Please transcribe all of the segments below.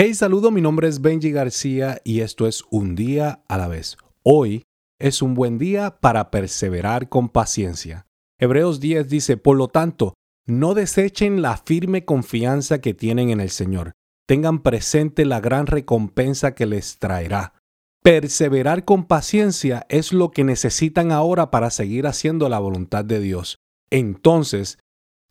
Hey, saludo, mi nombre es Benji García y esto es Un día a la vez. Hoy es un buen día para perseverar con paciencia. Hebreos 10 dice, por lo tanto, no desechen la firme confianza que tienen en el Señor. Tengan presente la gran recompensa que les traerá. Perseverar con paciencia es lo que necesitan ahora para seguir haciendo la voluntad de Dios. Entonces,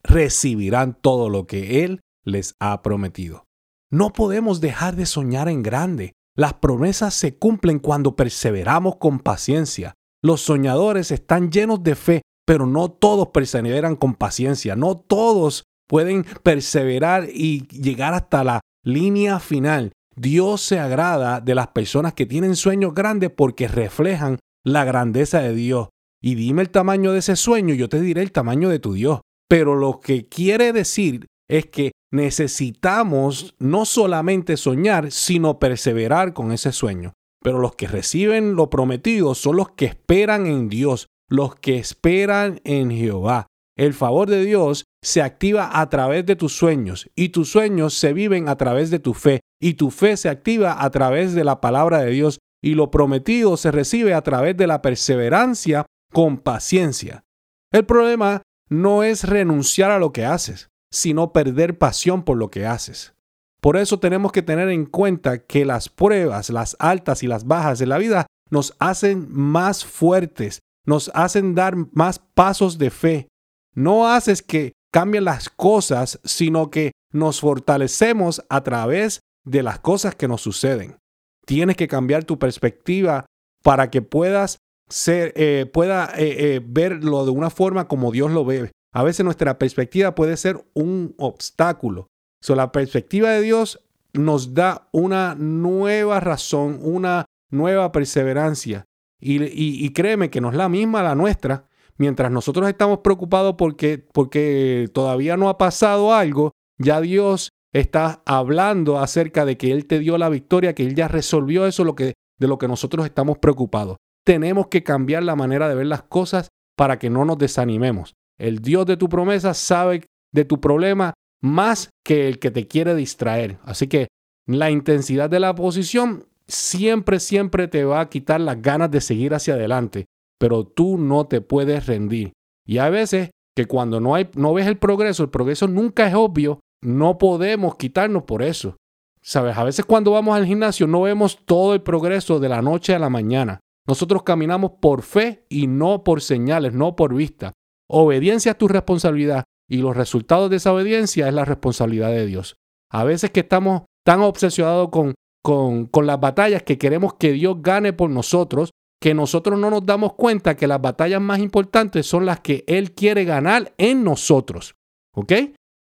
recibirán todo lo que Él les ha prometido. No podemos dejar de soñar en grande. Las promesas se cumplen cuando perseveramos con paciencia. Los soñadores están llenos de fe, pero no todos perseveran con paciencia. No todos pueden perseverar y llegar hasta la línea final. Dios se agrada de las personas que tienen sueños grandes porque reflejan la grandeza de Dios. Y dime el tamaño de ese sueño, yo te diré el tamaño de tu Dios. Pero lo que quiere decir es que necesitamos no solamente soñar, sino perseverar con ese sueño. Pero los que reciben lo prometido son los que esperan en Dios, los que esperan en Jehová. El favor de Dios se activa a través de tus sueños y tus sueños se viven a través de tu fe y tu fe se activa a través de la palabra de Dios y lo prometido se recibe a través de la perseverancia con paciencia. El problema no es renunciar a lo que haces sino perder pasión por lo que haces. Por eso tenemos que tener en cuenta que las pruebas, las altas y las bajas de la vida nos hacen más fuertes, nos hacen dar más pasos de fe. No haces que cambien las cosas, sino que nos fortalecemos a través de las cosas que nos suceden. Tienes que cambiar tu perspectiva para que puedas ser, eh, pueda eh, eh, verlo de una forma como Dios lo ve. A veces nuestra perspectiva puede ser un obstáculo. So, la perspectiva de Dios nos da una nueva razón, una nueva perseverancia. Y, créeme que no es la misma la nuestra. Mientras nosotros estamos preocupados porque, porque todavía no ha pasado algo, ya Dios está hablando acerca de que Él te dio la victoria, que Él ya resolvió eso lo que, de lo que nosotros estamos preocupados. Tenemos que cambiar la manera de ver las cosas para que no nos desanimemos. El Dios de tu promesa sabe de tu problema más que el que te quiere distraer. Así que la intensidad de la posición siempre, siempre te va a quitar las ganas de seguir hacia adelante, pero tú no te puedes rendir. Y a veces que cuando no, hay, no ves el progreso, el progreso nunca es obvio, no podemos quitarnos por eso. Sabes, a veces cuando vamos al gimnasio no vemos todo el progreso de la noche a la mañana. Nosotros caminamos por fe y no por señales, no por vista. Obediencia es tu responsabilidad y los resultados de esa obediencia es la responsabilidad de Dios. A veces que estamos tan obsesionados con, con, con las batallas que queremos que Dios gane por nosotros, que nosotros no nos damos cuenta que las batallas más importantes son las que Él quiere ganar en nosotros. ¿Ok?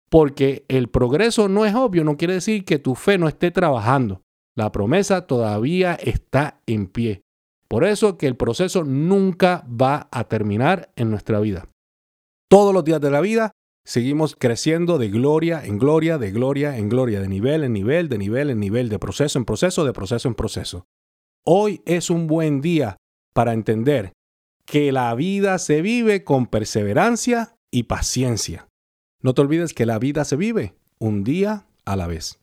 Porque el progreso no es obvio, no quiere decir que tu fe no esté trabajando. La promesa todavía está en pie. Por eso que el proceso nunca va a terminar en nuestra vida. Todos los días de la vida seguimos creciendo de gloria en gloria, de gloria en gloria, de nivel en nivel, de nivel en nivel, de proceso en proceso, de proceso en proceso. Hoy es un buen día para entender que la vida se vive con perseverancia y paciencia. No te olvides que la vida se vive un día a la vez.